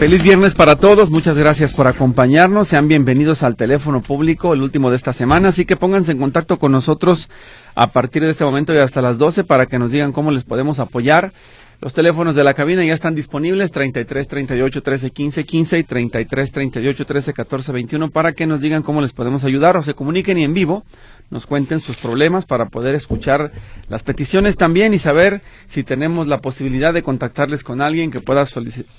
Feliz viernes para todos, muchas gracias por acompañarnos, sean bienvenidos al teléfono público, el último de esta semana, así que pónganse en contacto con nosotros a partir de este momento y hasta las 12 para que nos digan cómo les podemos apoyar. Los teléfonos de la cabina ya están disponibles, 33 38 13 15 15 y 33 38 13 14 21 para que nos digan cómo les podemos ayudar o se comuniquen y en vivo nos cuenten sus problemas para poder escuchar las peticiones también y saber si tenemos la posibilidad de contactarles con alguien que pueda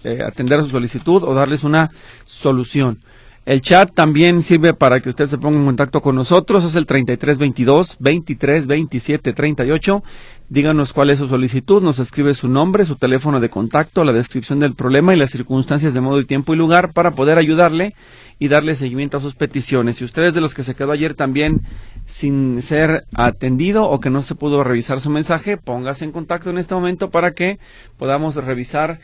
eh, atender a su solicitud o darles una solución. El chat también sirve para que usted se ponga en contacto con nosotros. Es el 3322 23 27 38. Díganos cuál es su solicitud. Nos escribe su nombre, su teléfono de contacto, la descripción del problema y las circunstancias de modo y tiempo y lugar para poder ayudarle y darle seguimiento a sus peticiones. Si ustedes de los que se quedó ayer también sin ser atendido o que no se pudo revisar su mensaje, póngase en contacto en este momento para que podamos revisar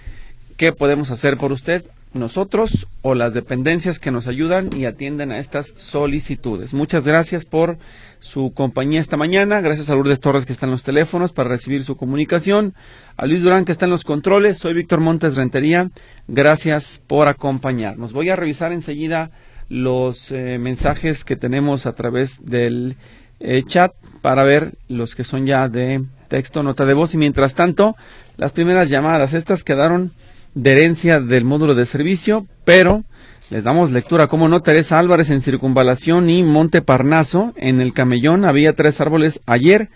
qué podemos hacer por usted, nosotros o las dependencias que nos ayudan y atienden a estas solicitudes. Muchas gracias por su compañía esta mañana. Gracias a Lourdes Torres que está en los teléfonos para recibir su comunicación. A Luis Durán que está en los controles. Soy Víctor Montes Rentería. Gracias por acompañarnos. Voy a revisar enseguida los eh, mensajes que tenemos a través del eh, chat para ver los que son ya de texto, nota de voz. Y mientras tanto las primeras llamadas, estas quedaron de herencia del módulo de servicio, pero les damos lectura, como no, Teresa Álvarez en Circunvalación y Monte Parnaso, en el Camellón. Había tres árboles ayer,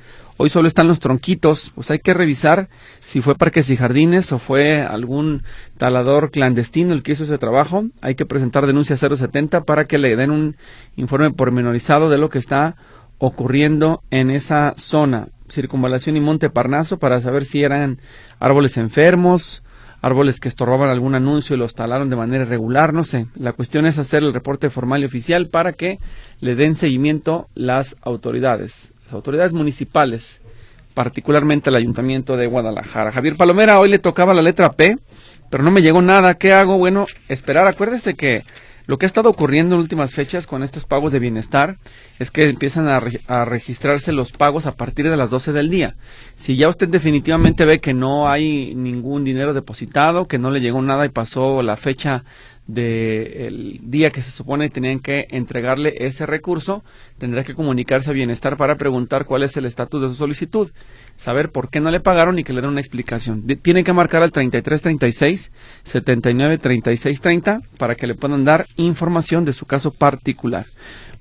Hoy solo están los tronquitos, pues hay que revisar si fue parques y jardines o fue algún talador clandestino el que hizo ese trabajo. Hay que presentar denuncia 070 para que le den un informe pormenorizado de lo que está ocurriendo en esa zona. Circunvalación y Monte Parnaso para saber si eran árboles enfermos, árboles que estorbaban algún anuncio y los talaron de manera irregular, no sé. La cuestión es hacer el reporte formal y oficial para que le den seguimiento las autoridades autoridades municipales, particularmente el Ayuntamiento de Guadalajara. Javier Palomera, hoy le tocaba la letra P, pero no me llegó nada. ¿Qué hago? Bueno, esperar. Acuérdese que lo que ha estado ocurriendo en últimas fechas con estos pagos de bienestar es que empiezan a, registrarse los pagos a partir de las 12 del día. Si ya usted definitivamente ve que no hay ningún dinero depositado, que no le llegó nada y pasó la fecha del día que se supone tenían que entregarle ese recurso, tendrá que comunicarse a Bienestar para preguntar cuál es el estatus de su solicitud, saber por qué no le pagaron y que le den una explicación. tienen que marcar al 3336 793630 para que le puedan dar información de su caso particular.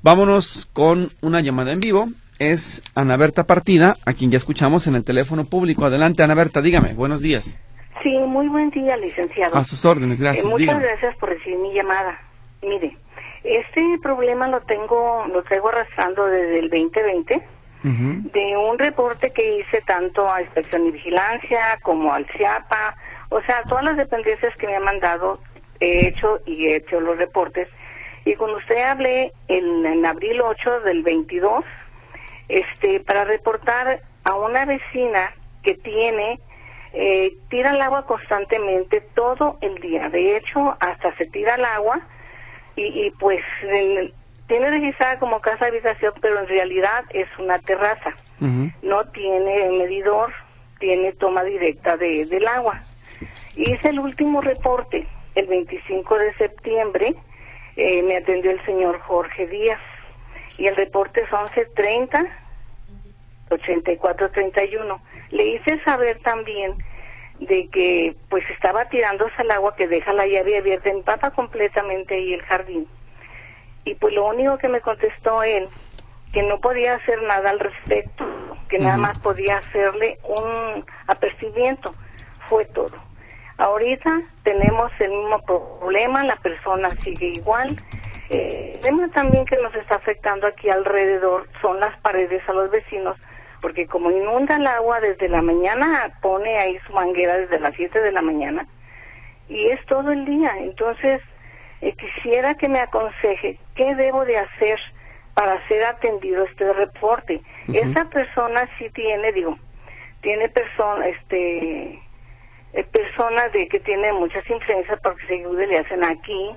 Vámonos con una llamada en vivo. Es Ana Berta Partida, a quien ya escuchamos en el teléfono público. Adelante, Ana Berta, dígame. Buenos días. Sí, muy buen día, licenciado. A sus órdenes, gracias. Eh, muchas gracias por recibir mi llamada. Mire, este problema lo tengo, lo traigo arrastrando desde el 2020, de un reporte que hice tanto a Inspección y Vigilancia como al CIAPA, o sea, todas las dependencias que me han mandado, he hecho y he hecho los reportes. Y cuando usted hablé en, abril 8 del 22, este, para reportar a una vecina que tiene eh, tira el agua constantemente todo el día. De hecho, hasta se tira el agua y, pues tiene registrada como casa habitación, pero en realidad es una terraza. No tiene medidor, tiene toma directa de, del agua. Hice el último reporte el 25 de septiembre. Eh, me atendió el señor Jorge Díaz y el reporte es 1130 8431 le hice saber también de que pues estaba tirándose al agua que deja la llave abierta, empapa completamente ahí el jardín. Y pues lo único que me contestó él, que no podía hacer nada al respecto, que nada más podía hacerle un apercibimiento, fue todo. Ahorita tenemos el mismo problema, la persona sigue igual. Eh, el tema también que nos está afectando aquí alrededor son las paredes a los vecinos, porque como inunda el agua desde la mañana, pone ahí su manguera desde las 7 de la mañana y es todo el día. Entonces, eh, quisiera que me aconseje qué debo de hacer para ser atendido este reporte. Esa persona sí tiene, digo, tiene persona, este, eh, personas de que tienen muchas influencias porque se le hacen aquí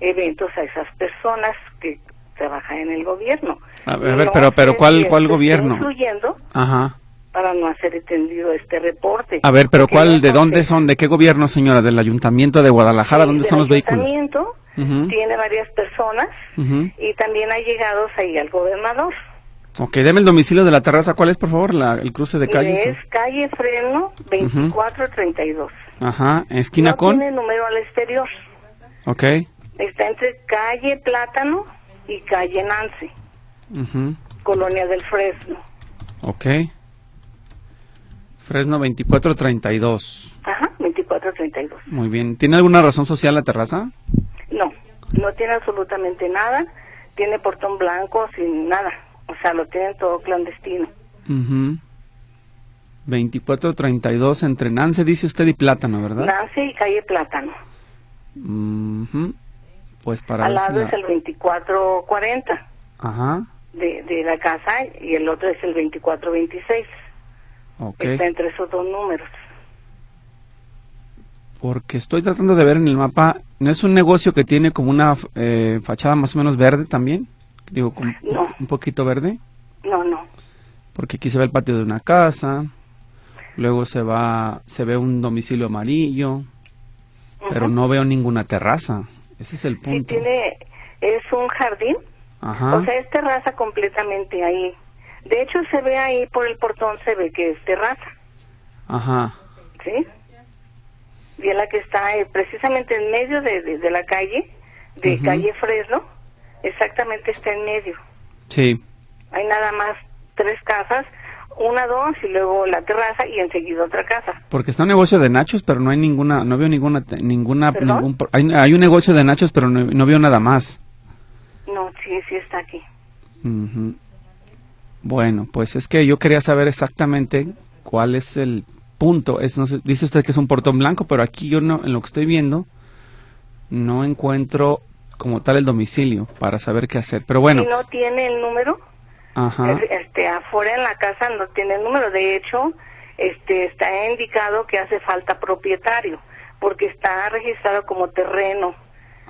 eventos a esas personas que trabajan en el gobierno. A ver, pero, pero ¿cuál, cuál gobierno? Incluyendo Ajá. Para no hacer entendido este reporte. A ver, pero ¿cuál, de dónde son, de qué gobierno, señora? ¿Del Ayuntamiento de Guadalajara? ¿Dónde son los vehículos? El Ayuntamiento tiene varias personas y también ha llegado ahí al gobernador. Ok, deme el domicilio de la terraza. ¿Cuál es, por favor, la, el cruce de calles? Es calle Freno 2432. Ajá, esquina no con... tiene número al exterior. Ok. Está entre calle Plátano y calle Nance, Ujú. Colonia del Fresno. Ok. Fresno 2432. Ajá, 2432. Muy bien. ¿Tiene alguna razón social la terraza? No, no tiene absolutamente nada. Tiene portón blanco sin nada. O sea, lo tienen todo clandestino. Mhm. 2432 entre Nance, dice usted, y Plátano, ¿verdad? Nance y calle Plátano. Ujú. Pues para Al lado la- es el 2440 Ajá. de, de la casa y el otro es el 2426. Ok. Está entre esos dos números. Porque estoy tratando de ver en el mapa, ¿no es un negocio que tiene como una eh, fachada más o menos verde también? Digo, No. un poquito verde. No, no. Porque aquí se ve el patio de una casa, luego se va, se ve un domicilio amarillo, pero no veo ninguna terraza. Ese es el Sí, punto. tiene, es un jardín, Ajá. o sea, es terraza completamente ahí. De hecho, se ve ahí por el portón, se ve que es terraza, Ajá. ¿sí? Y es la que está eh, precisamente en medio de, de- de la calle, de calle Fresno, exactamente está en medio. Sí. Hay nada más tres casas, una, dos, y luego la terraza, y enseguida otra casa. Porque está un negocio de nachos, pero no hay ninguna, no veo ninguna, ninguna, ningún, hay, hay un negocio de nachos, pero no, no veo nada más. No, sí, sí está aquí. Bueno, pues es que yo quería saber exactamente cuál es el punto. Es, no sé, dice usted que es un portón blanco, pero aquí yo no, en lo que estoy viendo, no encuentro como tal el domicilio para saber qué hacer. Pero bueno, Si no tiene el número, ajá, Es- este afuera en la casa no tiene el número. De hecho este está indicado que hace falta propietario porque está registrado como terreno.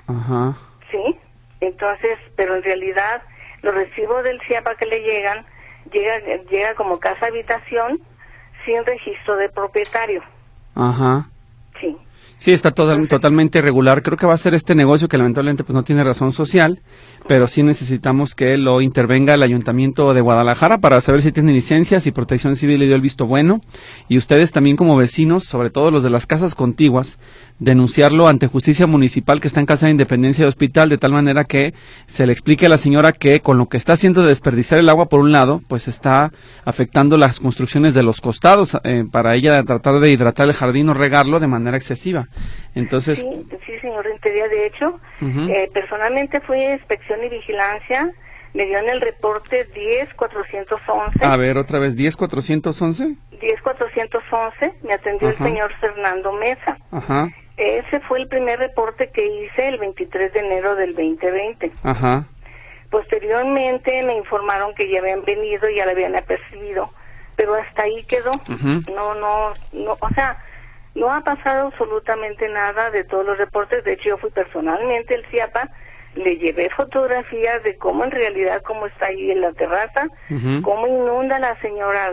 Ajá, sí entonces pero en realidad los recibos del CIAPA que le llegan llega llega como casa habitación sin registro de propietario ajá. sí Sí, está total- totalmente irregular. Creo que va a ser este negocio que lamentablemente pues no tiene razón social, pero sí necesitamos que lo intervenga el Ayuntamiento de Guadalajara para saber si tiene licencias y Protección Civil le dio el visto bueno. Y ustedes también como vecinos, sobre todo los de las casas contiguas, denunciarlo ante Justicia Municipal que está en Casa de Independencia de Hospital, de tal manera que se le explique a la señora que con lo que está haciendo de desperdiciar el agua por un lado, pues está afectando las construcciones de los costados eh, para ella tratar de hidratar el jardín o regarlo de manera excesiva. Entonces, sí sí señor Rentería de hecho eh, personalmente fui a inspección y vigilancia me dio en el reporte 10411 a ver otra vez, 10411. 10411 me atendió Ajá. el señor Fernando Mesa. Ajá, Ese fue el primer reporte que hice el 23 de enero del 2020. ajá, Posteriormente me informaron que ya habían venido y ya la habían apercibido, pero hasta ahí quedó. No, no, no, o sea, no ha pasado absolutamente nada de todos los reportes. De hecho, yo fui personalmente el CIAPA, le llevé fotografías de cómo en realidad, cómo está ahí en la terraza, cómo inunda la señora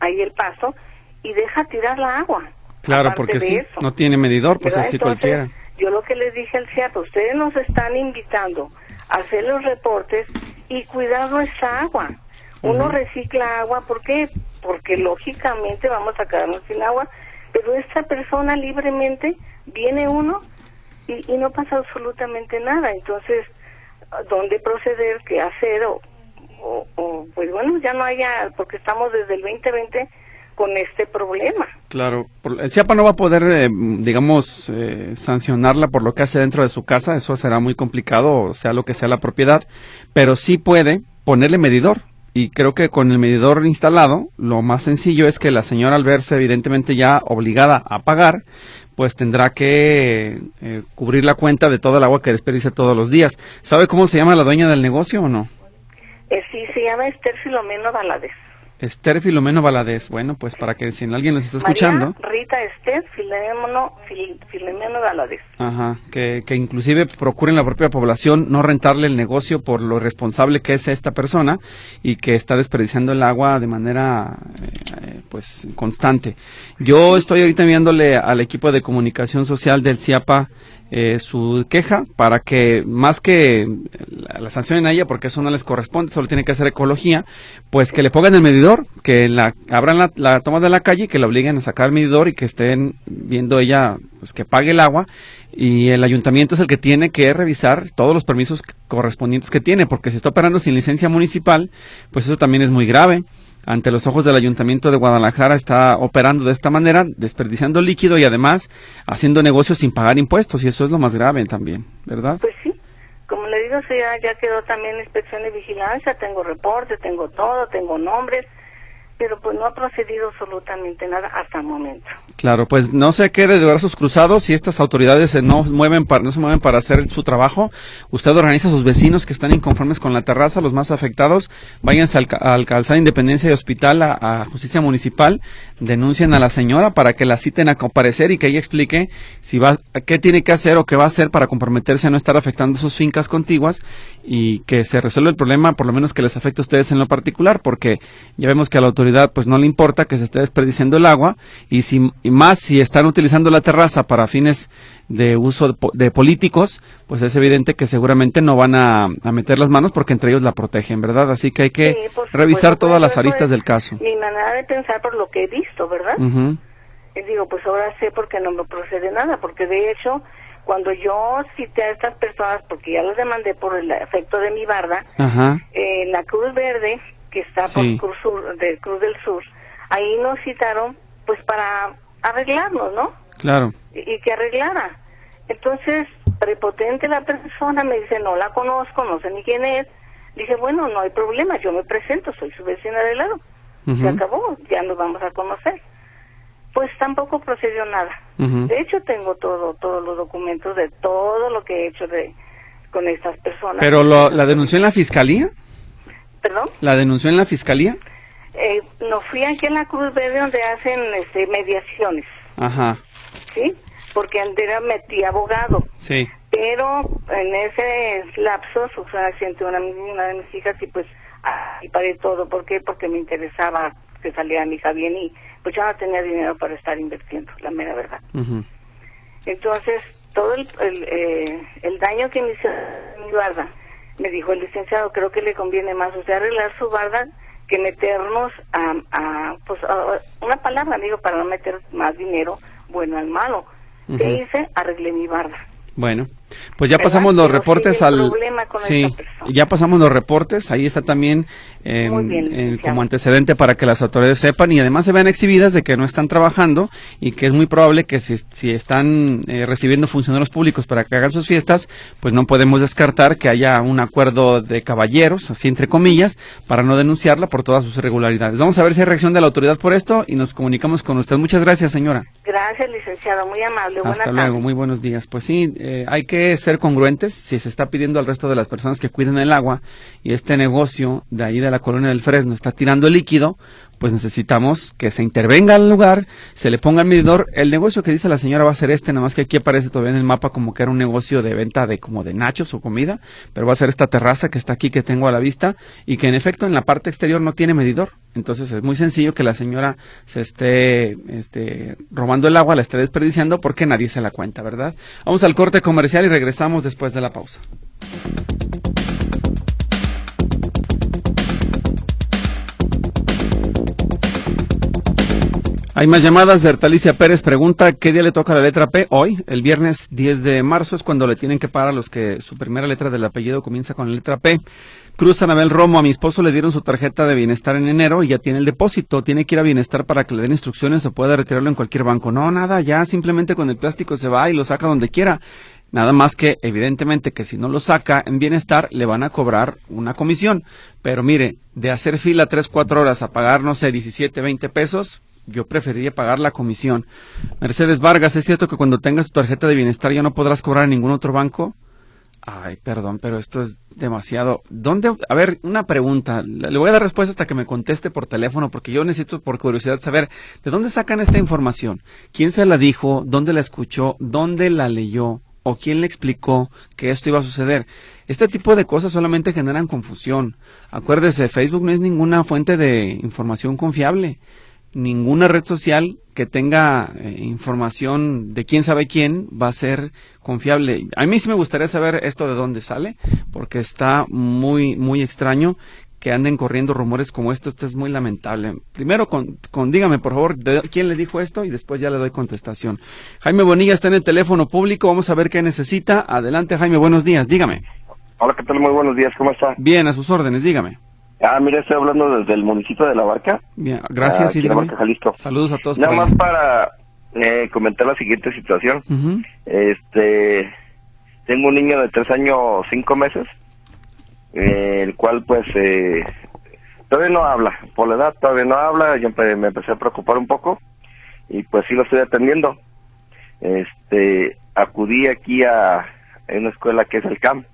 ahí el paso y deja tirar la agua. Claro, Aparte porque sí, eso. no tiene medidor, pues ¿verdad? así Entonces, cualquiera. Yo lo que les dije al CIAPA, ustedes nos están invitando a hacer los reportes y cuidar nuestra agua. Uno recicla agua, ¿por qué? Porque lógicamente vamos a quedarnos sin agua, pero esta persona libremente viene uno y, y no pasa absolutamente nada. Entonces, ¿dónde proceder? ¿Qué hacer? O, o, o, pues bueno, ya no haya, porque estamos desde el 2020 con este problema. Claro, el CIAPA no va a poder, eh, digamos, eh, sancionarla por lo que hace dentro de su casa, eso será muy complicado, sea lo que sea la propiedad, pero sí puede ponerle medidor. Y creo que con el medidor instalado, lo más sencillo es que la señora al verse evidentemente ya obligada a pagar, pues tendrá que eh, cubrir la cuenta de toda el agua que desperdicia todos los días. ¿Sabe cómo se llama la dueña del negocio o no? Eh, sí, se llama Esther Filomeno Valadez. Esther Filomeno Valadez. Bueno, pues para que si alguien nos está escuchando. Rita Esther Filomeno, Filomeno Valadez. Ajá, que, que inclusive procuren la propia población no rentarle el negocio por lo responsable que es esta persona y que está desperdiciando el agua de manera eh, pues constante. Yo estoy ahorita enviándole al equipo de comunicación social del CIAPA eh, su queja para que más que la, sancionen a ella porque eso no les corresponde, solo tiene que hacer ecología, pues que le pongan el medidor, que la, abran la, la toma de la calle, que la obliguen a sacar el medidor y que estén viendo ella pues que pague el agua. Y el ayuntamiento es el que tiene que revisar todos los permisos correspondientes que tiene porque si está operando sin licencia municipal, pues eso también es muy grave ante los ojos del Ayuntamiento de Guadalajara está operando de esta manera, desperdiciando líquido y además haciendo negocios sin pagar impuestos y eso es lo más grave también, ¿verdad? Pues sí, como le digo, ya, ya quedó también inspección de vigilancia, tengo reportes, tengo todo, tengo nombres, pero pues no ha procedido absolutamente nada hasta el momento. Claro, pues no se quede de brazos cruzados si estas autoridades no mueven para, no se mueven para hacer su trabajo. Usted organiza a sus vecinos que están inconformes con la terraza, los más afectados, váyanse al, al Calzada Independencia de Hospital, a, Justicia Municipal, denuncien a la señora para que la citen a comparecer y que ella explique si va, qué tiene que hacer o qué va a hacer para comprometerse a no estar afectando sus fincas contiguas y que se resuelva el problema, por lo menos que les afecte a ustedes en lo particular, porque ya vemos que a la autoridad pues no le importa que se esté desperdiciando el agua y si y más si están utilizando la terraza para fines de uso de, políticos, pues es evidente que seguramente no van a, meter las manos porque entre ellos la protegen, ¿verdad? Así que hay que revisar todas las aristas del caso. Mi manera de pensar por lo que he visto, ¿verdad? Y digo, pues ahora sé por qué no me procede nada, porque de hecho, cuando yo cité a estas personas, porque ya los demandé por el efecto de mi barda, en la Cruz Verde, que está por Cruz, Sur, de Cruz del Sur, ahí nos citaron pues para arreglarnos, ¿no? Claro. Y, que arreglara. Entonces, prepotente la persona, me dice, no la conozco, no sé ni quién es. Dije, bueno, no hay problema, yo me presento, soy su vecina de lado. Se acabó, ya nos vamos a conocer. Pues tampoco procedió nada. De hecho, tengo todo, todos los documentos de todo lo que he hecho de con estas personas. ¿Pero lo, la denunció en la fiscalía? ¿Perdón? ¿La denunció en la fiscalía? Eh, no fui aquí en la Cruz Verde donde hacen este, mediaciones. Ajá. ¿Sí? Porque antes metí abogado. Sí. Pero en ese lapso sufrió un accidente una, una de mis hijas y pues y paré todo. ¿Por qué? Porque me interesaba que saliera mi hija bien y pues yo no tenía dinero para estar invirtiendo, la mera verdad. Entonces, todo el, el, eh, el, daño que me hizo mi barda, me dijo el licenciado, creo que le conviene más usted arreglar su barda que meternos a, pues, una palabra, amigo, para no meter más dinero bueno al malo. ¿Qué hice? Arreglé mi barda. Bueno, pues ya pasamos los reportes al... Sí, ya pasamos los reportes, ahí está también eh, como antecedente para que las autoridades sepan y además se vean exhibidas de que no están trabajando y que es muy probable que si, si están eh, recibiendo funcionarios públicos para que hagan sus fiestas, pues no podemos descartar que haya un acuerdo de caballeros, así entre comillas, para no denunciarla por todas sus irregularidades. Vamos a ver si hay reacción de la autoridad por esto y nos comunicamos con usted. Muchas gracias, señora. Gracias, licenciado, muy amable. Hasta luego, muy buenos días. Pues sí, eh, hay que ser congruentes si se está pidiendo al resto de las personas que cuiden el agua y este negocio de ahí de la colonia del Fresno está tirando líquido, pues necesitamos que se intervenga al lugar, se le ponga el medidor. El negocio que dice la señora va a ser este, nada más que aquí aparece todavía en el mapa como que era un negocio de venta de como de nachos o comida, pero va a ser esta terraza que está aquí que tengo a la vista y que en efecto en la parte exterior no tiene medidor. Entonces es muy sencillo que la señora se esté este, robando el agua, la esté desperdiciando porque nadie se la cuenta, ¿verdad? Vamos al corte comercial y regresamos después de la pausa. Hay más llamadas. Bertalicia Pérez pregunta qué día le toca la letra P. Hoy, el viernes 10 de marzo, es cuando le tienen que pagar a los que su primera letra del apellido comienza con la letra P. Cruz Anabel Romo, a mi esposo le dieron su tarjeta de bienestar en enero y ya tiene el depósito. Tiene que ir a bienestar para que le den instrucciones o pueda retirarlo en cualquier banco. No, nada, ya simplemente con el plástico se va y lo saca donde quiera. Nada más que, evidentemente, que si no lo saca en bienestar, le van a cobrar una comisión. Pero mire, de hacer fila 3, 4 horas a pagar, no sé, 17, 20 pesos, yo preferiría pagar la comisión. Mercedes Vargas, ¿es cierto que cuando tengas tu tarjeta de bienestar ya no podrás cobrar en ningún otro banco? Ay, perdón, pero esto es demasiado. ¿Dónde? A ver, una pregunta. Le voy a dar respuesta hasta que me conteste por teléfono, porque yo necesito, por curiosidad, saber de dónde sacan esta información. ¿Quién se la dijo? ¿Dónde la escuchó? ¿Dónde la leyó? ¿O quién le explicó que esto iba a suceder? Este tipo de cosas solamente generan confusión. Acuérdese, Facebook no es ninguna fuente de información confiable ninguna red social que tenga eh, información de quién sabe quién va a ser confiable. A mí sí me gustaría saber esto de dónde sale, porque está muy, muy extraño que anden corriendo rumores como esto. Esto es muy lamentable. Primero, con, con dígame, por favor, de, quién le dijo esto y después ya le doy contestación. Jaime Bonilla está en el teléfono público. Vamos a ver qué necesita. Adelante, Jaime. Buenos días. Dígame. Hola, ¿qué tal? Muy buenos días. ¿Cómo está? Bien, a sus órdenes. Dígame. Ah, mira, estoy hablando desde el municipio de La Barca. Bien, gracias. Aquí La Barca, Jalisco. Saludos a todos. Nada más para eh, comentar la siguiente situación. Este, tengo un niño de tres años cinco meses, eh, el cual pues eh, todavía no habla. Por la edad todavía no habla. Yo me empecé a preocupar un poco y pues sí lo estoy atendiendo. Este, acudí aquí a, una escuela que es el CAMP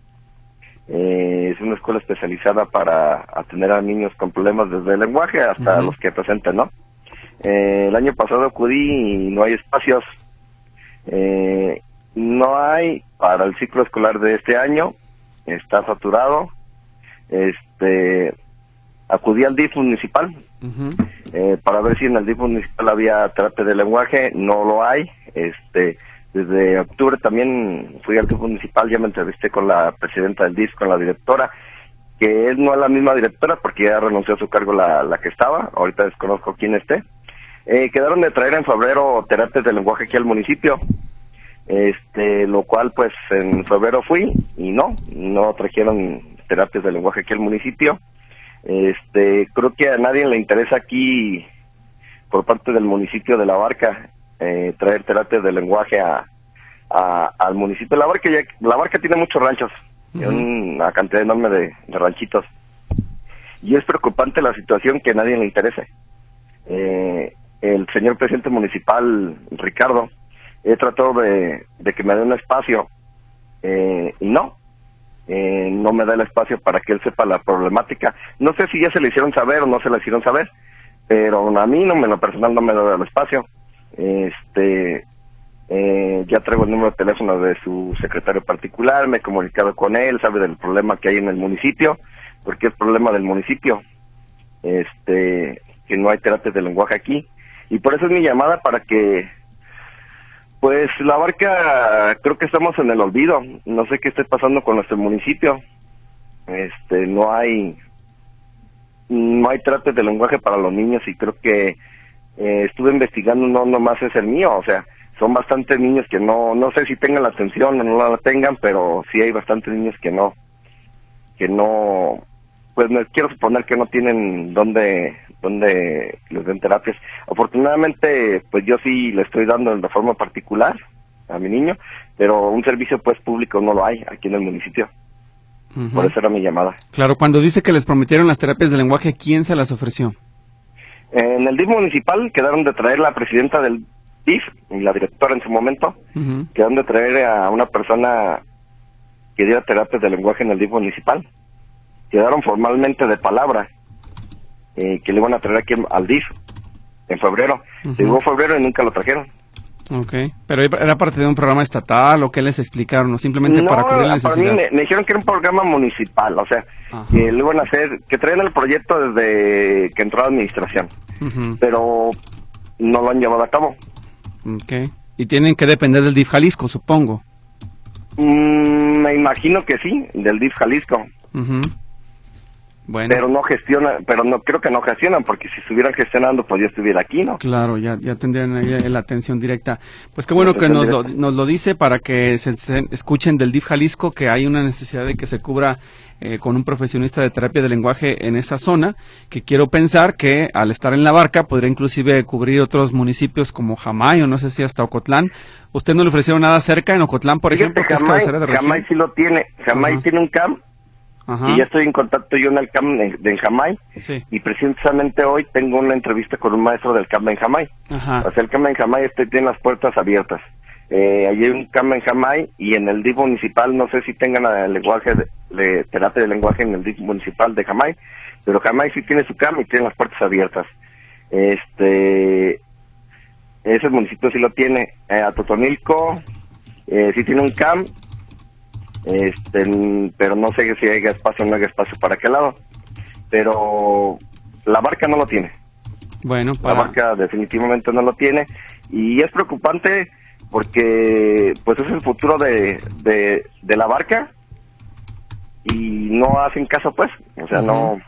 eh, es una escuela especializada para atender a niños con problemas desde el lenguaje hasta los que presenten, ¿no? Eh, el año pasado acudí y no hay espacios. Eh, no hay para el ciclo escolar de este año. Está saturado. Este, acudí al DIF municipal para ver si en el DIF municipal había terapia de lenguaje. No lo hay. Este, desde octubre también fui al club municipal, ya me entrevisté con la presidenta del DIF, con la directora, que no es la misma directora porque ya renunció a su cargo la, la que estaba, ahorita desconozco quién esté. Eh, quedaron de traer en febrero terapias de lenguaje aquí al municipio, este, lo cual pues en febrero fui y no, no trajeron terapias de lenguaje aquí al municipio. Este, creo que a nadie le interesa aquí por parte del municipio de La Barca eh, traer terapias de lenguaje a, al municipio. La Barca, ya, la Barca tiene muchos ranchos, una cantidad enorme de, ranchitos. Y es preocupante la situación que a nadie le interese. Eh, el señor presidente municipal, Ricardo, he tratado de, que me dé un espacio eh, y no, no me da el espacio para que él sepa la problemática. No sé si ya se le hicieron saber o no se le hicieron saber, pero a mí no, en lo personal no me da el espacio. Este, eh, ya traigo el número de teléfono de su secretario particular, me he comunicado con él, sabe del problema que hay en el municipio, porque es problema del municipio, este, que no hay terapia de lenguaje aquí. Y por eso es mi llamada para que, pues la barca, creo que estamos en el olvido, no sé qué esté pasando con nuestro municipio, este, no hay, no hay terapia de lenguaje para los niños y creo que eh, estuve investigando, no nomás es el mío, o sea, son bastantes niños que no, no sé si tengan la atención o no la tengan, pero sí hay bastantes niños que no, que no, pues me quiero suponer que no tienen dónde, dónde les den terapias. Afortunadamente, pues yo sí le estoy dando de forma particular a mi niño, pero un servicio pues público no lo hay aquí en el municipio. Por eso era mi llamada. Claro, cuando dice que les prometieron las terapias de lenguaje, ¿quién se las ofreció? En el DIF municipal quedaron de traer la presidenta del DIF y la directora en su momento, quedaron de traer a una persona que diera terapias de lenguaje en el DIF municipal. Quedaron formalmente de palabra eh, que le iban a traer aquí al DIF en febrero. Llegó febrero y nunca lo trajeron. Ok, pero era parte de un programa estatal o qué les explicaron, o simplemente para cubrir la necesidad. Para mí me, dijeron que era un programa municipal, o sea, que lo iban a hacer, que traían el proyecto desde que entró la administración, pero no lo han llevado a cabo. Ok, y tienen que depender del DIF Jalisco, supongo. Mm, me imagino que sí, del DIF Jalisco. Pero no gestiona, pero no creo que no gestionan, porque si estuvieran gestionando, pues yo estuviera aquí, ¿no? Claro, ya, ya tendrían ahí la atención directa. Pues qué bueno que nos lo, nos lo, dice para que se, escuchen del DIF Jalisco que hay una necesidad de que se cubra eh, con un profesionista de terapia de lenguaje en esa zona, que quiero pensar que al estar en la barca podría inclusive cubrir otros municipios como Jamay o no sé si hasta Ocotlán. ¿Usted no le ofrecieron nada cerca en Ocotlán, por ejemplo? que Jamay, es Jamay sí lo tiene. Jamay tiene un camp y ya estoy en contacto yo en el CAM de, de Jamay y precisamente hoy tengo una entrevista con un maestro del CAM en Jamay. O sea, el CAM en Jamay este, tiene las puertas abiertas. Eh, hay un CAM en Jamay y en el DIF municipal, no sé si tengan el lenguaje de, terapia de lenguaje en el DIF municipal de Jamay, pero Jamay sí tiene su CAM y tiene las puertas abiertas. Este, ese municipio sí lo tiene. Eh, a Totonilco eh, sí tiene un CAM, este, pero no sé si hay espacio o no hay espacio para qué lado. Pero la barca no lo tiene. Bueno, la barca definitivamente no lo tiene y es preocupante porque pues es el futuro de, de, la barca y no hacen caso pues, o sea, no,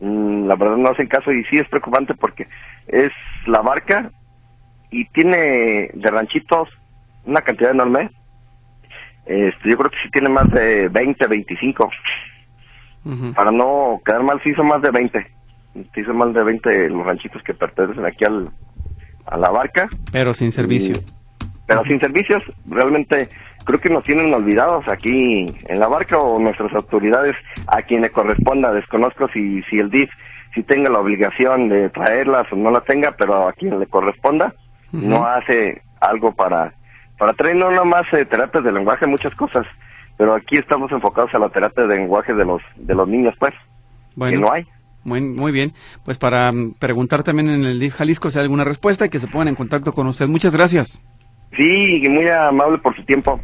mm, la verdad no hacen caso y sí es preocupante porque es la barca y tiene de ranchitos una cantidad enorme. Este, yo creo que sí tiene más de 20, 25. Para no quedar mal, sí son más de 20. Sí son más de 20 los ranchitos que pertenecen aquí al, a la barca. Pero sin servicio. pero sin servicios, realmente creo que nos tienen olvidados aquí en la barca o nuestras autoridades a quien le corresponda. Desconozco si, si el DIF si tenga la obligación de traerlas o no la tenga, pero a quien le corresponda, no hace algo para, para traer no nomás eh, terapias de lenguaje, muchas cosas, pero aquí estamos enfocados a la terapia de lenguaje de los, de los niños, pues, bueno. que no hay. Muy, muy bien. Pues para mm, preguntar también en el DIF Jalisco si hay alguna respuesta y que se pongan en contacto con usted. Muchas gracias. Sí, muy amable por su tiempo.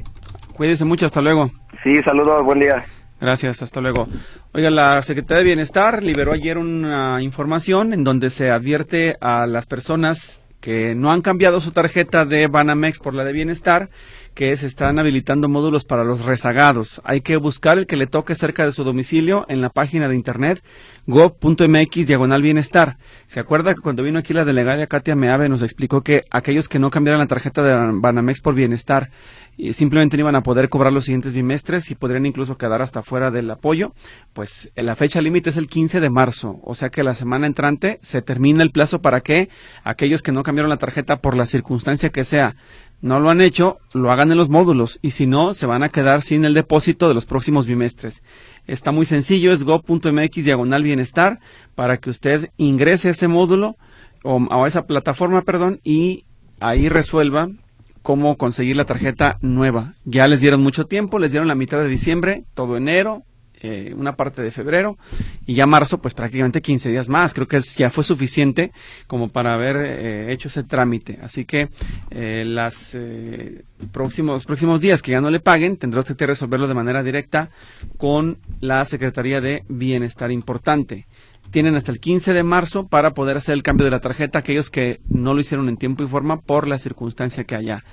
Cuídese mucho, hasta luego. Sí, saludos, buen día. Gracias, hasta luego. Oiga, la Secretaría de Bienestar liberó ayer una información en donde se advierte a las personas que no han cambiado su tarjeta de Banamex por la de Bienestar que se están habilitando módulos para los rezagados. Hay que buscar el que le toque cerca de su domicilio en la página de internet gov.mx diagonal bienestar. ¿Se acuerda que cuando vino aquí la delegada Katia Meave nos explicó que aquellos que no cambiaran la tarjeta de Banamex por bienestar y simplemente no iban a poder cobrar los siguientes bimestres y podrían incluso quedar hasta fuera del apoyo? Pues la fecha límite es el 15 de marzo, o sea que la semana entrante se termina el plazo para que aquellos que no cambiaron la tarjeta por la circunstancia que sea no lo han hecho, lo hagan en los módulos y si no, se van a quedar sin el depósito de los próximos bimestres. Está muy sencillo, es go.mx diagonal bienestar para que usted ingrese a ese módulo o a esa plataforma, perdón, y ahí resuelva cómo conseguir la tarjeta nueva. Ya les dieron mucho tiempo, les dieron la mitad de diciembre, todo enero, eh, una parte de febrero y ya marzo, pues prácticamente 15 días más. Creo que ya fue suficiente como para haber eh, hecho ese trámite. Así que eh, los próximos, próximos días que ya no le paguen, tendrá usted que resolverlo de manera directa con la Secretaría de Bienestar Importante. Tienen hasta el 15 de marzo para poder hacer el cambio de la tarjeta aquellos que no lo hicieron en tiempo y forma por la circunstancia que haya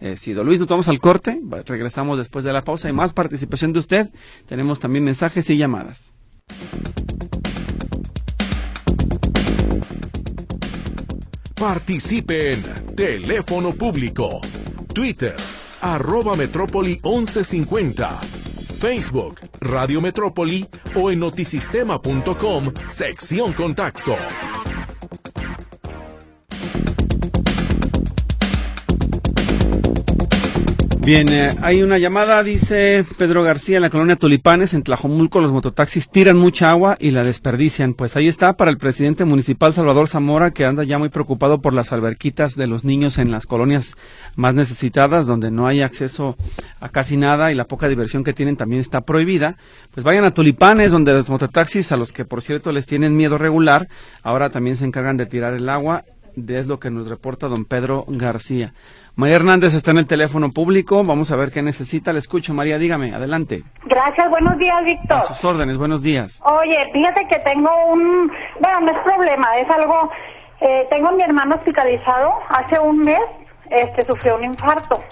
eh, sido. Luis, nos vamos al corte, regresamos después de la pausa. Hay más participación de usted, tenemos también mensajes y llamadas. Participe en Teléfono Público, Twitter, arroba Metrópoli 1150, Facebook, Radio Metrópoli o en notisistema.com, sección contacto. Bien, eh, hay una llamada, dice Pedro García, en la colonia Tulipanes, en Tlajomulco, los mototaxis tiran mucha agua y la desperdician. Pues ahí está para el presidente municipal Salvador Zamora, que anda ya muy preocupado por las alberquitas de los niños en las colonias más necesitadas, donde no hay acceso a casi nada y la poca diversión que tienen también está prohibida. Pues vayan a Tulipanes, donde los mototaxis, a los que por cierto les tienen miedo regular, ahora también se encargan de tirar el agua, es lo que nos reporta don Pedro García. María Hernández está en el teléfono público. Vamos a ver qué necesita. Le escucho, María, dígame, adelante. Gracias, buenos días, Víctor. A sus órdenes, buenos días. Oye, fíjate que tengo un. Bueno, no es problema, es algo. Eh, tengo a mi hermano hospitalizado. Hace un mes este, sufrió un infarto.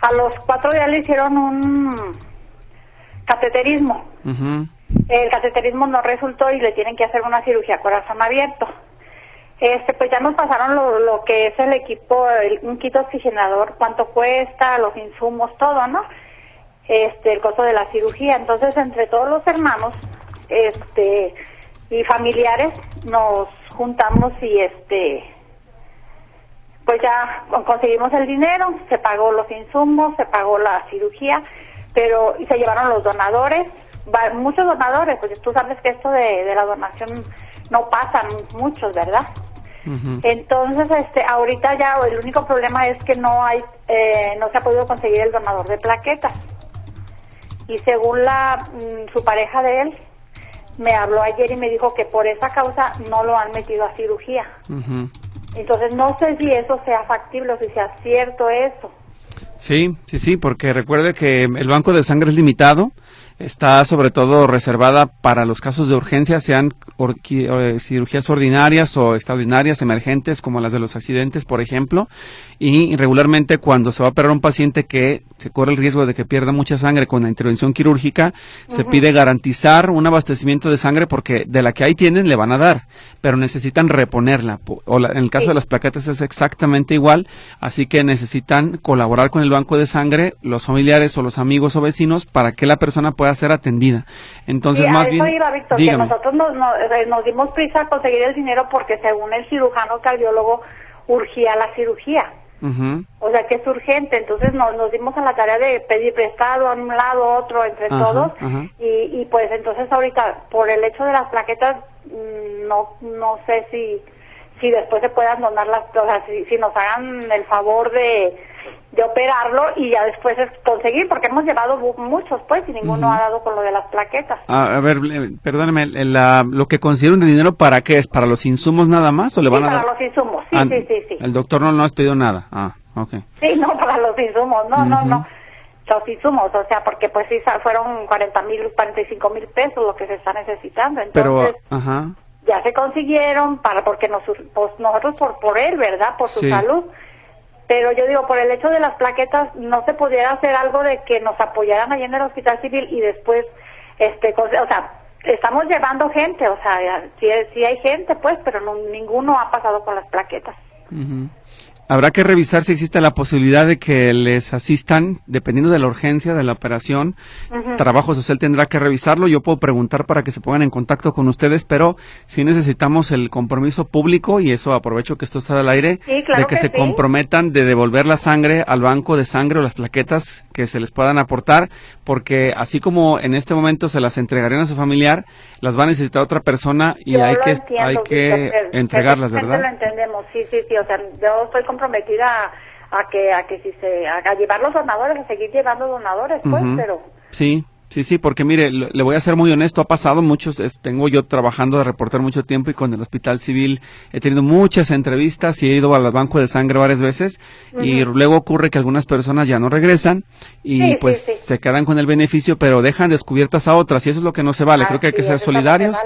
A los cuatro días le hicieron un cateterismo. El cateterismo no resultó y le tienen que hacer una cirugía corazón abierto. Este, pues ya nos pasaron lo, que es el equipo, un kit oxigenador, cuánto cuesta, los insumos, todo, ¿no? Este, el costo de la cirugía. Entonces, entre todos los hermanos, este, y familiares, nos juntamos y este, pues ya conseguimos el dinero, se pagó los insumos, se pagó la cirugía, pero y se llevaron los donadores, muchos donadores, pues tú sabes que esto de la donación no pasan muchos, ¿verdad? Entonces, este, ahorita ya el único problema es que no hay, eh, no se ha podido conseguir el donador de plaquetas. Y según la, mm, su pareja de él, me habló ayer y me dijo que por esa causa no lo han metido a cirugía. Entonces no sé si eso sea factible o si sea cierto eso. Sí, sí, sí, porque recuerde que el banco de sangre es limitado está sobre todo reservada para los casos de urgencia, sean eh, cirugías ordinarias o extraordinarias, emergentes, como las de los accidentes, por ejemplo. Y regularmente cuando se va a operar un paciente que se corre el riesgo de que pierda mucha sangre con la intervención quirúrgica, se pide garantizar un abastecimiento de sangre porque de la que ahí tienen le van a dar, pero necesitan reponerla. O en el caso de las plaquetas es exactamente igual, así que necesitan colaborar con el banco de sangre, los familiares o los amigos o vecinos, para que la persona pueda ser atendida. Entonces, más bien. que nosotros eh, nos, dimos prisa a conseguir el dinero porque, según el cirujano cardiólogo, urgía la cirugía. O sea que es urgente, entonces nos, nos dimos a la tarea de pedir prestado a un lado, otro, entre todos, Y, y pues entonces ahorita, por el hecho de las plaquetas, mm, no no sé si si después se puedan donar las, o sea, si, si nos hagan el favor de, de operarlo y ya después es conseguir, porque hemos llevado muchos, pues, y ninguno ha dado con lo de las plaquetas. Ah, a ver, perdóneme, la, lo que considero de dinero, ¿para qué es? ¿Para los insumos nada más o le van a dar? para los insumos, sí, ah, sí, sí, sí. El doctor no, no has pedido nada, ah, ok. Sí, no, para los insumos, no, no, no. Los insumos, o sea, porque pues sí, fueron 40 mil, 45 mil pesos lo que se está necesitando, entonces... Pero, ajá. Ya se consiguieron para porque nos, pues, nosotros por por él, ¿verdad? Por su salud pero yo digo, por el hecho de las plaquetas, no se pudiera hacer algo de que nos apoyaran allí en el hospital civil y después, este, o sea, estamos llevando gente, o sea, sí, sí hay gente, pues, pero no, ninguno ha pasado con las plaquetas. Habrá que revisar si existe la posibilidad de que les asistan, dependiendo de la urgencia de la operación. Trabajo Social tendrá que revisarlo. Yo puedo preguntar para que se pongan en contacto con ustedes, pero si necesitamos el compromiso público, y eso aprovecho que esto está al aire, de que, se comprometan de devolver la sangre al banco de sangre o las plaquetas que se les puedan aportar, porque así como en este momento se las entregarían a su familiar, las va a necesitar otra persona y hay que, hay que entregarlas, ¿verdad? Lo entendemos, sí, sí, sí. O sea, yo estoy comprometida a, que a que si se a, llevar los donadores a seguir llevando donadores pues pero sí Sí, sí, porque mire, le voy a ser muy honesto, ha pasado muchos, tengo yo trabajando de reporter mucho tiempo y con el Hospital Civil he tenido muchas entrevistas y he ido al banco de sangre varias veces y luego ocurre que algunas personas ya no regresan y pues se quedan con el beneficio, pero dejan descubiertas a otras y eso es lo que no se vale. Creo que hay que ser solidarios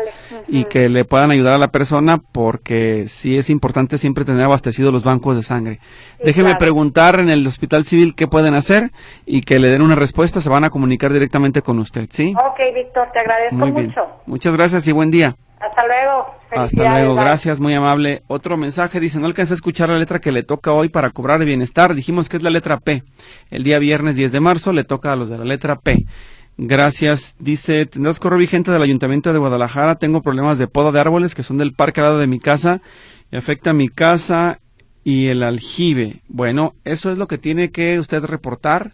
y que le puedan ayudar a la persona porque sí es importante siempre tener abastecidos los bancos de sangre. Déjeme preguntar en el Hospital Civil qué pueden hacer y que le den una respuesta, se van a comunicar directamente con usted, ¿sí? Ok, Víctor, te agradezco mucho. Muchas gracias y buen día. Hasta luego. Hasta luego, gracias, muy amable. Otro mensaje dice, no alcancé a escuchar la letra que le toca hoy para cobrar el bienestar. Dijimos que es la letra P. El día viernes 10 de marzo le toca a los de la letra P. Gracias. Dice, tendrás correo vigente del Ayuntamiento de Guadalajara. Tengo problemas de poda de árboles que son del parque al lado de mi casa y afecta a mi casa y el aljibe. Bueno, eso es lo que tiene que usted reportar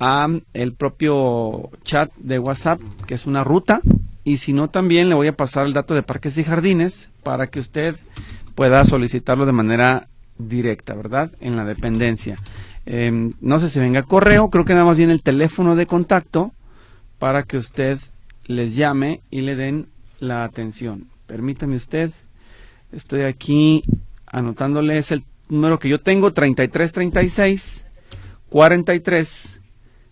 a el propio chat de WhatsApp, que es una ruta, y si no también le voy a pasar el dato de parques y jardines para que usted pueda solicitarlo de manera directa, ¿verdad? En la dependencia. Em, no sé si venga correo, creo que nada más viene el teléfono de contacto para que usted les llame y le den la atención. Permítame usted, estoy aquí anotándoles el número que yo tengo, 3336 43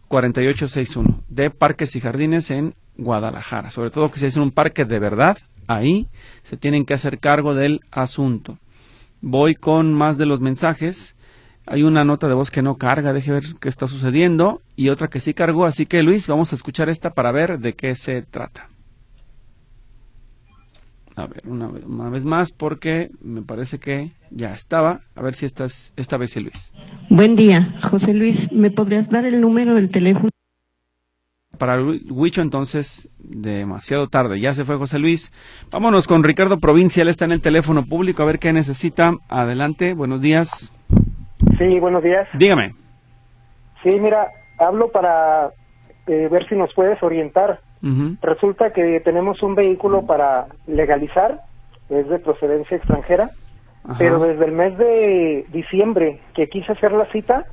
4861 de Parques y Jardines en Guadalajara. Sobre todo que si es un parque de verdad, ahí se tienen que hacer cargo del asunto. Voy con más de los mensajes. Hay una nota de voz que no carga, deje ver qué está sucediendo, y otra que sí cargó, así que Luis, vamos a escuchar esta para ver de qué se trata. A ver, una, una, vez más, porque me parece que ya estaba. A ver si esta, esta vez sí, Luis. Buen día, José Luis. ¿Me podrías dar el número del teléfono? Para Huicho, entonces, demasiado tarde. Ya se fue José Luis. Vámonos con Ricardo Provincial. Está en el teléfono público. A ver qué necesita. Adelante. Buenos días. Sí, buenos días. Dígame. Sí, mira, hablo para eh, ver si nos puedes orientar Resulta que tenemos un vehículo para legalizar, es de procedencia extranjera, pero desde el mes de diciembre que quise hacer la cita,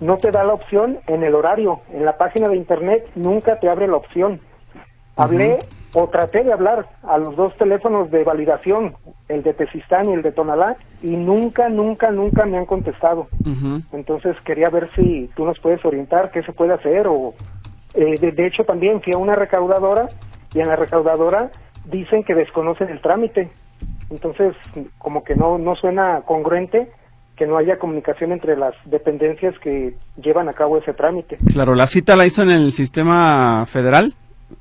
no te da la opción en el horario. En la página de internet nunca te abre la opción. Hablé o traté de hablar a los dos teléfonos de validación, el de Tezistán y el de Tonalá, y nunca, nunca, nunca me han contestado. Entonces quería ver si tú nos puedes orientar qué se puede hacer o... Eh, de, hecho también fui a una recaudadora y en la recaudadora dicen que desconocen el trámite. Entonces como que no, no suena congruente que no haya comunicación entre las dependencias que llevan a cabo ese trámite. Claro, ¿la cita la hizo en el sistema federal?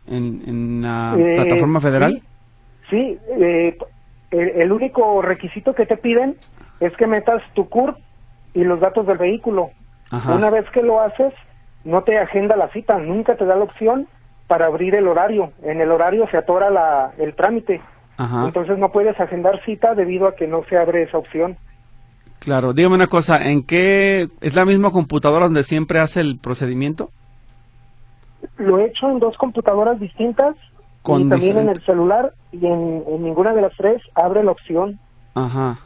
¿En, la eh, plataforma federal? Sí, eh, el, único requisito que te piden es que metas tu CURP y los datos del vehículo. Una vez que lo haces, no te agenda la cita, nunca te da la opción para abrir el horario. En el horario se atora la, el trámite. Entonces no puedes agendar cita debido a que no se abre esa opción. Claro, dígame una cosa, ¿en qué es la misma computadora donde siempre hace el procedimiento? Lo he hecho en dos computadoras distintas y también en el celular y en, ninguna de las tres abre la opción. Ajá.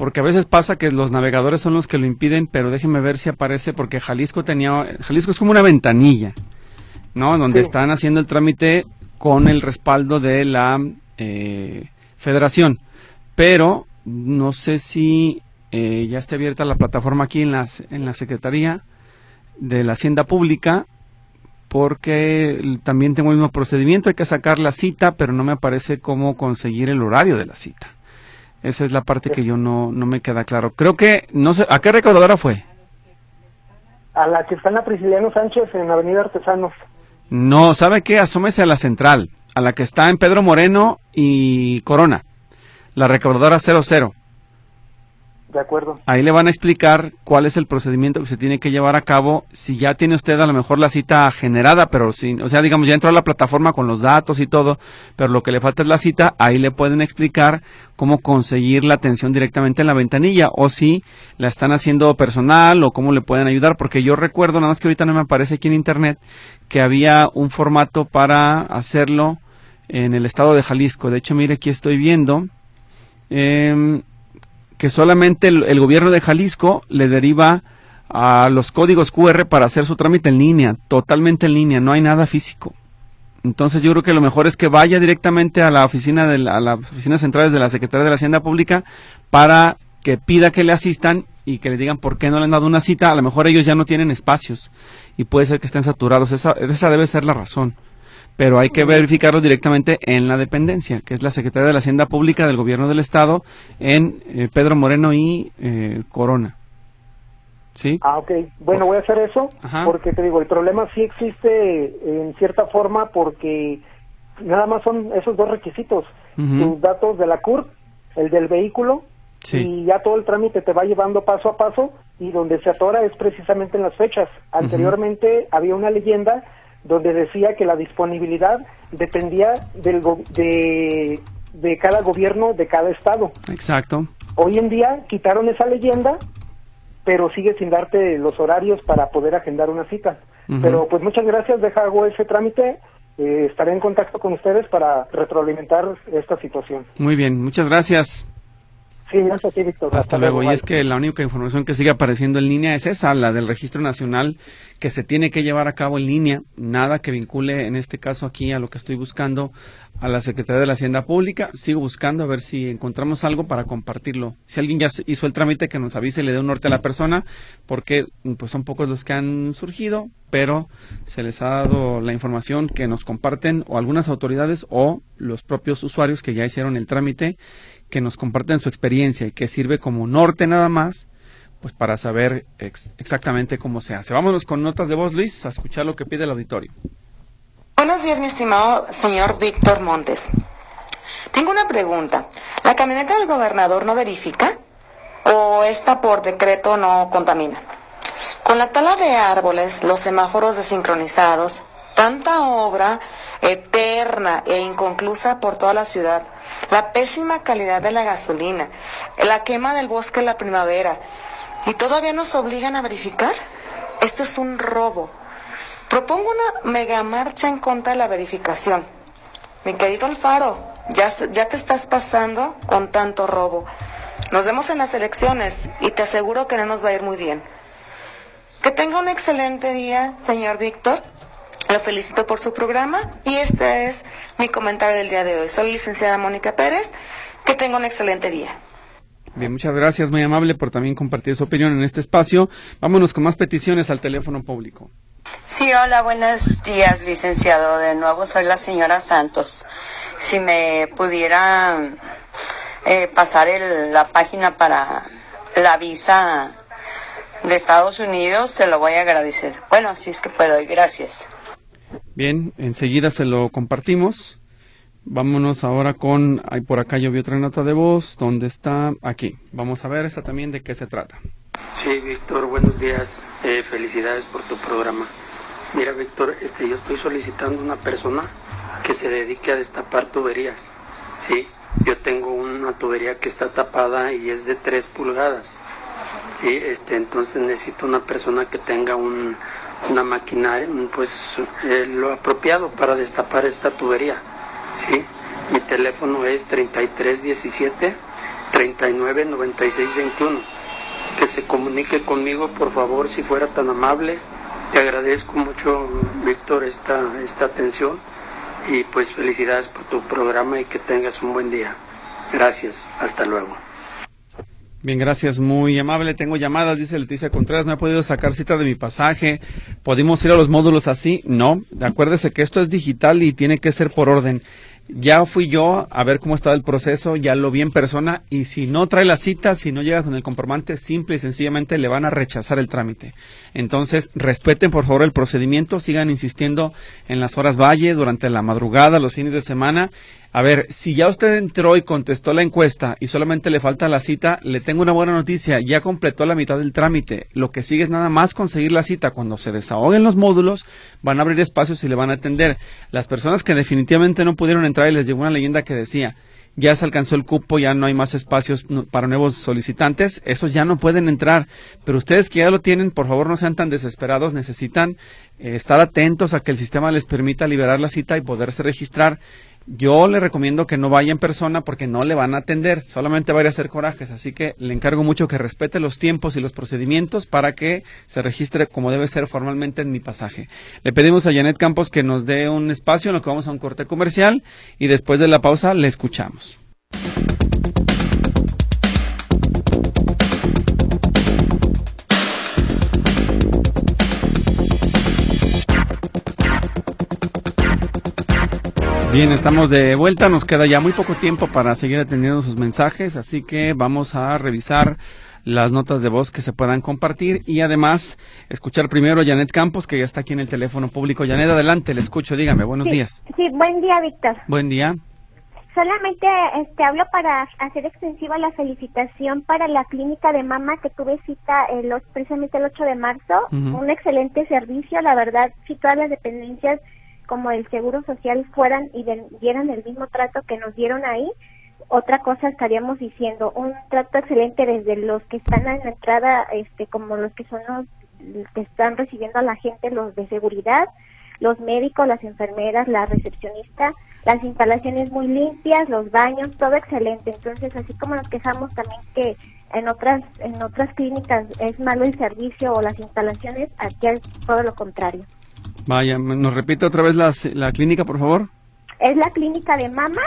Porque a veces pasa que los navegadores son los que lo impiden, pero déjeme ver si aparece porque Jalisco tenía Jalisco es como una ventanilla, ¿no? Donde están haciendo el trámite con el respaldo de la eh, Federación, pero no sé si eh, ya está abierta la plataforma aquí en, las, en la Secretaría de la Hacienda Pública, porque también tengo el mismo procedimiento, hay que sacar la cita, pero no me aparece cómo conseguir el horario de la cita. Esa es la parte que yo no, no me queda claro. Creo que, no sé, ¿a qué recaudadora fue? A la que está en la Prisciliano Sánchez, en Avenida Artesanos. No, ¿sabe qué? Asómese a la central, a la que está en Pedro Moreno y Corona, la recaudadora 00. De acuerdo. Ahí le van a explicar cuál es el procedimiento que se tiene que llevar a cabo. Si ya tiene usted a lo mejor la cita generada, pero si, o sea, digamos, ya entró a la plataforma con los datos y todo, pero lo que le falta es la cita, ahí le pueden explicar cómo conseguir la atención directamente en la ventanilla o si la están haciendo personal o cómo le pueden ayudar, porque yo recuerdo, nada más que ahorita no me aparece aquí en internet, que había un formato para hacerlo en el estado de Jalisco. De hecho, mire, aquí estoy viendo. Eh, que solamente el, gobierno de Jalisco le deriva a los códigos QR para hacer su trámite en línea, totalmente en línea, no hay nada físico. Entonces yo creo que lo mejor es que vaya directamente a la oficina de la, a las oficinas centrales de la Secretaría de la Hacienda Pública para que pida que le asistan y que le digan por qué no le han dado una cita. A lo mejor ellos ya no tienen espacios y puede ser que estén saturados. Esa, esa debe ser la razón pero hay que verificarlo directamente en la dependencia, que es la Secretaría de la Hacienda Pública del Gobierno del Estado en eh, Pedro Moreno y eh, Corona. ¿Sí? Ah, ok. Bueno, voy a hacer eso porque te digo, el problema sí existe en cierta forma porque nada más son esos dos requisitos, tus datos de la CUR, el del vehículo y ya todo el trámite te va llevando paso a paso y donde se atora es precisamente en las fechas. Anteriormente había una leyenda donde decía que la disponibilidad dependía del de, de cada gobierno de cada estado. Exacto. Hoy en día quitaron esa leyenda, pero sigue sin darte los horarios para poder agendar una cita. Pero pues muchas gracias, deja hago ese trámite. Eh, estaré en contacto con ustedes para retroalimentar esta situación. Muy bien, muchas gracias. Sí, gracias, Víctor. Hasta, luego. Y es que la única información que sigue apareciendo en línea es esa, la del registro nacional que se tiene que llevar a cabo en línea. Nada que vincule, en este caso aquí, a lo que estoy buscando a la Secretaría de la Hacienda Pública. Sigo buscando a ver si encontramos algo para compartirlo. Si alguien ya hizo el trámite, que nos avise y le dé un norte a la persona, porque pues son pocos los que han surgido, pero se les ha dado la información que nos comparten o algunas autoridades o los propios usuarios que ya hicieron el trámite que nos comparten su experiencia y que sirve como norte nada más, pues para saber exactamente cómo se hace. Vámonos con notas de voz, Luis, a escuchar lo que pide el auditorio. Buenos días, mi estimado señor Víctor Montes. Tengo una pregunta. ¿La camioneta del gobernador no verifica? ¿O esta por decreto no contamina? Con la tala de árboles, los semáforos desincronizados, tanta obra eterna e inconclusa por toda la ciudad, la pésima calidad de la gasolina, la quema del bosque en la primavera, y todavía nos obligan a verificar. Esto es un robo. Propongo una mega marcha en contra de la verificación. Mi querido Alfaro, ya, ya te estás pasando con tanto robo. Nos vemos en las elecciones y te aseguro que no nos va a ir muy bien. Que tenga un excelente día, señor Víctor. Lo felicito por su programa y este es mi comentario del día de hoy. Soy licenciada Mónica Pérez. Que tenga un excelente día. Bien, muchas gracias, muy amable por también compartir su opinión en este espacio. Vámonos con más peticiones al teléfono público. Sí, hola, buenos días, licenciado. De nuevo soy la señora Santos. Si me pudiera eh, pasar la página para la visa de Estados Unidos, se lo voy a agradecer. Bueno, si es que puedo, gracias. Bien, enseguida se lo compartimos. Vámonos ahora con, ahí por acá yo vi otra nota de voz, ¿dónde está? Aquí. Vamos a ver esta también de qué se trata. Sí, Víctor, buenos días. Eh, felicidades por tu programa. Mira, Víctor, este, yo estoy solicitando una persona que se dedique a destapar tuberías. Sí, yo tengo una tubería que está tapada y es de 3 pulgadas. Sí, este, entonces necesito una persona que tenga un, una maquinaria, pues eh, lo apropiado para destapar esta tubería. Sí, mi teléfono es 3317 399621. Que se comunique conmigo, por favor, si fuera tan amable. Te agradezco mucho, Víctor, esta, esta atención y pues felicidades por tu programa y que tengas un buen día. Gracias, hasta luego. Bien, gracias, muy amable. Tengo llamadas, dice Leticia Contreras, no he podido sacar cita de mi pasaje. ¿Podemos ir a los módulos así? No, acuérdese que esto es digital y tiene que ser por orden. Ya fui yo a ver cómo estaba el proceso, ya lo vi en persona y si no trae la cita, si no llega con el comprobante, simple y sencillamente le van a rechazar el trámite. Entonces, respeten por favor el procedimiento, sigan insistiendo en las horas valle, durante la madrugada, los fines de semana a ver, si ya usted entró y contestó la encuesta y solamente le falta la cita, le tengo una buena noticia, ya completó la mitad del trámite. Lo que sigue es nada más conseguir la cita. Cuando se desahoguen los módulos, van a abrir espacios y le van a atender. Las personas que definitivamente no pudieron entrar y les llegó una leyenda que decía, ya se alcanzó el cupo, ya no hay más espacios para nuevos solicitantes, esos ya no pueden entrar. Pero ustedes que ya lo tienen, por favor no sean tan desesperados, necesitan eh, estar atentos a que el sistema les permita liberar la cita y poderse registrar. Yo le recomiendo que no vaya en persona porque no le van a atender, solamente va a ir hacer corajes, así que le encargo mucho que respete los tiempos y los procedimientos para que se registre como debe ser formalmente en mi pasaje. Le pedimos a Janet Campos que nos dé un espacio en lo que vamos a un corte comercial y después de la pausa le escuchamos. Bien, estamos de vuelta, nos queda ya muy poco tiempo para seguir atendiendo sus mensajes, así que vamos a revisar las notas de voz que se puedan compartir y además escuchar primero a Janet Campos, que ya está aquí en el teléfono público. Janet, adelante, le escucho, dígame, buenos días. Sí, buen día, Víctor. Buen día. Solamente este, hablo para hacer extensiva la felicitación para la clínica de mama que tuve cita el, precisamente el 8 de marzo. Un excelente servicio, la verdad, si todas las dependencias como el Seguro Social fueran y dieran el mismo trato que nos dieron ahí, otra cosa estaríamos diciendo, un trato excelente desde los que están en la entrada, este, como los que son los que están recibiendo a la gente, los de seguridad, los médicos, las enfermeras, la recepcionista, las instalaciones muy limpias, los baños, todo excelente. Entonces, así como nos quejamos también que en otras en otras clínicas es malo el servicio o las instalaciones, aquí es todo lo contrario. Vaya, ¿nos repite otra vez la, la clínica, por favor? Es la clínica de Mama,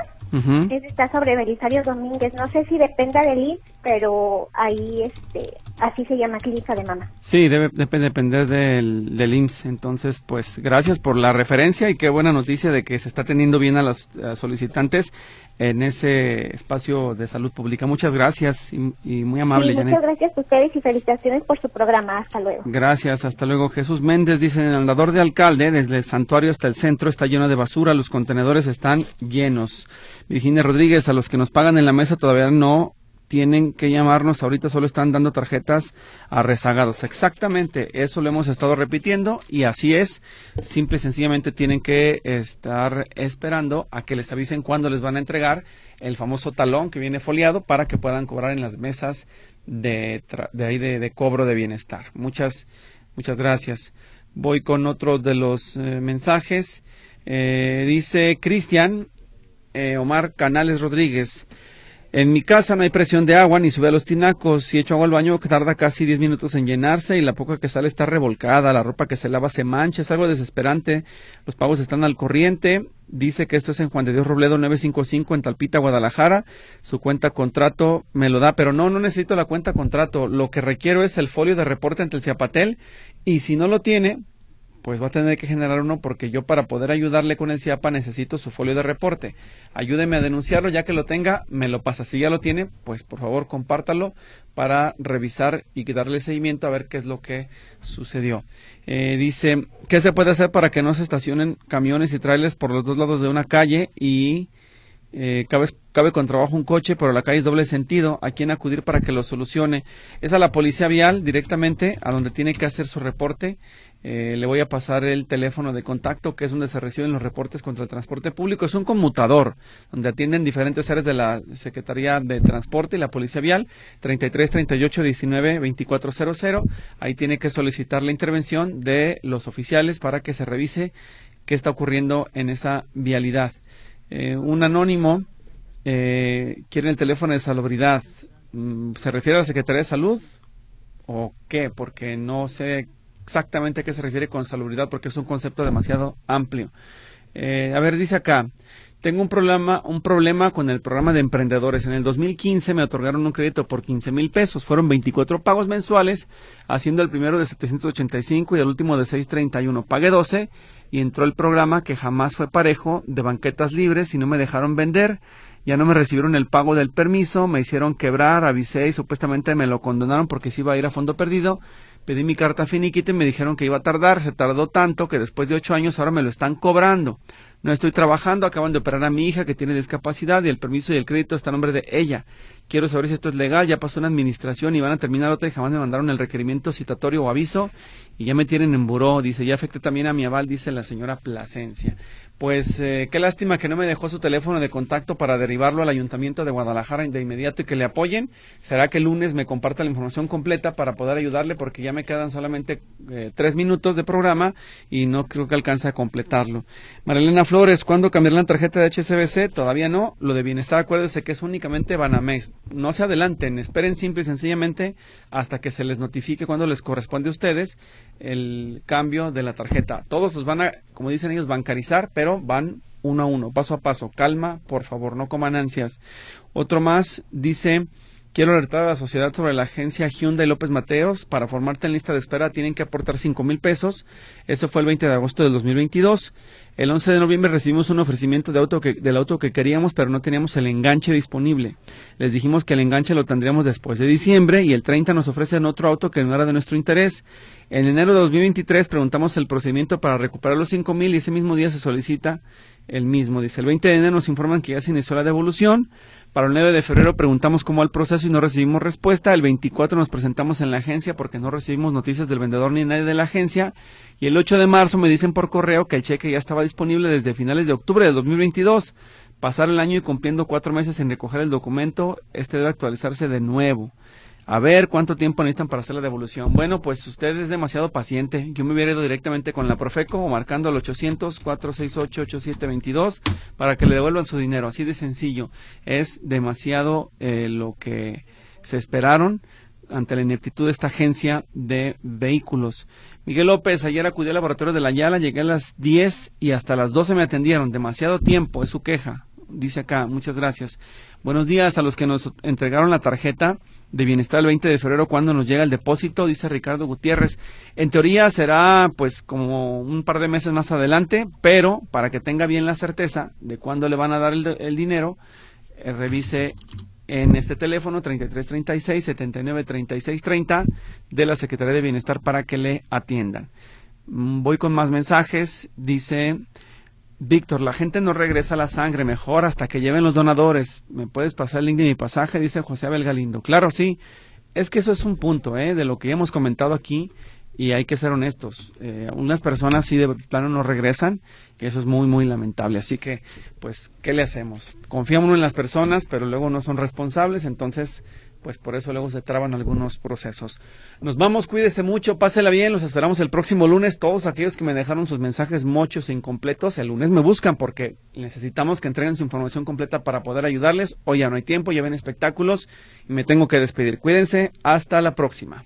está sobre Belisario Domínguez. No sé si dependa del IMSS, pero ahí este, así se llama clínica de mama. Sí, debe, depender del, del IMSS. Entonces, pues gracias por la referencia y qué buena noticia de que se está teniendo bien a los solicitantes en ese espacio de salud pública. Muchas gracias y, muy amable, Muchas gracias a ustedes y felicitaciones por su programa. Hasta luego. Gracias, hasta luego. Jesús Méndez dice, en el andador de alcalde, desde el santuario hasta el centro, está lleno de basura, los contenedores están llenos. Virginia Rodríguez, a los que nos pagan en la mesa todavía no tienen que llamarnos, ahorita solo están dando tarjetas a rezagados. Exactamente, eso lo hemos estado repitiendo y así es. Simple y sencillamente tienen que estar esperando a que les avisen cuándo les van a entregar el famoso talón que viene foliado para que puedan cobrar en las mesas de, de ahí de, cobro de bienestar. Muchas, muchas gracias. Voy con otro de los eh, mensajes. Eh, dice Cristian eh, Omar Canales Rodríguez. En mi casa no hay presión de agua ni sube a los tinacos. Si echo agua al baño tarda casi 10 minutos en llenarse y la poca que sale está revolcada. La ropa que se lava se mancha. Es algo desesperante. Los pagos están al corriente. Dice que esto es en Juan de Dios Robledo 955 en Talpita, Guadalajara. Su cuenta contrato me lo da, pero no, no necesito la cuenta contrato. Lo que requiero es el folio de reporte ante el Ciapatel y si no lo tiene, pues va a tener que generar uno porque yo para poder ayudarle con el CIAPA necesito su folio de reporte. Ayúdeme a denunciarlo, ya que lo tenga, me lo pasa. Si ya lo tiene, pues por favor compártalo para revisar y darle seguimiento a ver qué es lo que sucedió. Eh, dice, ¿qué se puede hacer para que no se estacionen camiones y trailers por los dos lados de una calle y eh, cabe, cabe, con trabajo un coche, pero la calle es doble sentido, ¿a quién acudir para que lo solucione? Es a la policía vial directamente, a donde tiene que hacer su reporte. Eh, le voy a pasar el teléfono de contacto, que es donde se reciben los reportes contra el transporte público. Es un conmutador, donde atienden diferentes áreas de la Secretaría de Transporte y la Policía Vial, 33 38 19 2400. Ahí tiene que solicitar la intervención de los oficiales para que se revise qué está ocurriendo en esa vialidad. Eh, un anónimo eh, quiere el teléfono de salubridad. Mm, ¿Se refiere a la Secretaría de Salud o qué? Porque no sé exactamente a qué se refiere con salubridad porque es un concepto demasiado amplio. Eh, a ver, dice acá, tengo un problema, un problema con el programa de emprendedores. En el 2015 me otorgaron un crédito por 15 mil pesos. Fueron 24 pagos mensuales, haciendo el primero de 785 y el último de 631. Pagué 12 y entró el programa que jamás fue parejo de banquetas libres y no me dejaron vender. Ya no me recibieron el pago del permiso, me hicieron quebrar, avisé y supuestamente me lo condonaron porque se iba a ir a fondo perdido. Pedí mi carta finiquita y me dijeron que iba a tardar. Se tardó tanto que después de ocho años ahora me lo están cobrando. No estoy trabajando, acaban de operar a mi hija que tiene discapacidad y el permiso y el crédito está a nombre de ella. Quiero saber si esto es legal, ya pasó una administración y van a terminar otra y jamás me mandaron el requerimiento citatorio o aviso y ya me tienen en buró, dice, ya afecté también a mi aval, dice la señora Plasencia. Pues eh, qué lástima que no me dejó su teléfono de contacto para derribarlo al ayuntamiento de Guadalajara de inmediato y que le apoyen. Será que el lunes me comparta la información completa para poder ayudarle porque ya me quedan solamente eh, tres minutos de programa y no creo que alcance a completarlo. Marilena Flores, ¿cuándo cambiar la tarjeta de HSBC? Todavía no. Lo de bienestar, acuérdese que es únicamente Banamex. No se adelanten, esperen simple y sencillamente hasta que se les notifique cuando les corresponde a ustedes el cambio de la tarjeta. Todos los van a, como dicen ellos, bancarizar, pero van uno a uno, paso a paso. Calma, por favor, no coman ansias. Otro más dice, quiero alertar a la sociedad sobre la agencia Hyundai López Mateos. Para formarte en lista de espera tienen que aportar cinco mil pesos. Eso fue el 20 de agosto del 2022. El 11 de noviembre recibimos un ofrecimiento de auto que, del auto que queríamos, pero no teníamos el enganche disponible. Les dijimos que el enganche lo tendríamos después de diciembre y el 30 nos ofrecen otro auto que no era de nuestro interés. En enero de 2023 preguntamos el procedimiento para recuperar los cinco mil y ese mismo día se solicita el mismo. Dice, el 20 de enero nos informan que ya se inició la devolución. Para el 9 de febrero preguntamos cómo va el proceso y no recibimos respuesta. El 24 nos presentamos en la agencia porque no recibimos noticias del vendedor ni nadie de la agencia. Y el 8 de marzo me dicen por correo que el cheque ya estaba disponible desde finales de octubre de 2022. Pasar el año y cumpliendo cuatro meses en recoger el documento, este debe actualizarse de nuevo. A ver cuánto tiempo necesitan para hacer la devolución. Bueno, pues usted es demasiado paciente. Yo me hubiera ido directamente con la Profeco o marcando al 800-468-8722 para que le devuelvan su dinero. Así de sencillo. Es demasiado eh, lo que se esperaron ante la ineptitud de esta agencia de vehículos. Miguel López, ayer acudí al laboratorio de la Yala, llegué a las 10 y hasta las 12 me atendieron. Demasiado tiempo, es su queja. Dice acá, muchas gracias. Buenos días a los que nos entregaron la tarjeta de bienestar el 20 de febrero cuando nos llega el depósito, dice Ricardo Gutiérrez. En teoría será pues como un par de meses más adelante, pero para que tenga bien la certeza de cuándo le van a dar el, dinero, eh, revise en este teléfono 3336 793630 de la Secretaría de Bienestar para que le atiendan. Mm, voy con más mensajes, dice Víctor, la gente no regresa la sangre, mejor hasta que lleven los donadores. ¿Me puedes pasar el link de mi pasaje? Dice José Abel Galindo. Claro, sí. Es que eso es un punto, ¿eh? De lo que hemos comentado aquí y hay que ser honestos. Eh, unas personas sí de plano no regresan y eso es muy, muy lamentable. Así que, pues, ¿qué le hacemos? Confiamos en las personas, pero luego no son responsables, entonces pues por eso luego se traban algunos procesos. Nos vamos, cuídese mucho, pásela bien, los esperamos el próximo lunes. Todos aquellos que me dejaron sus mensajes mochos e incompletos, el lunes me buscan porque necesitamos que entreguen su información completa para poder ayudarles. Hoy ya no hay tiempo, ya ven espectáculos y me tengo que despedir. Cuídense, hasta la próxima.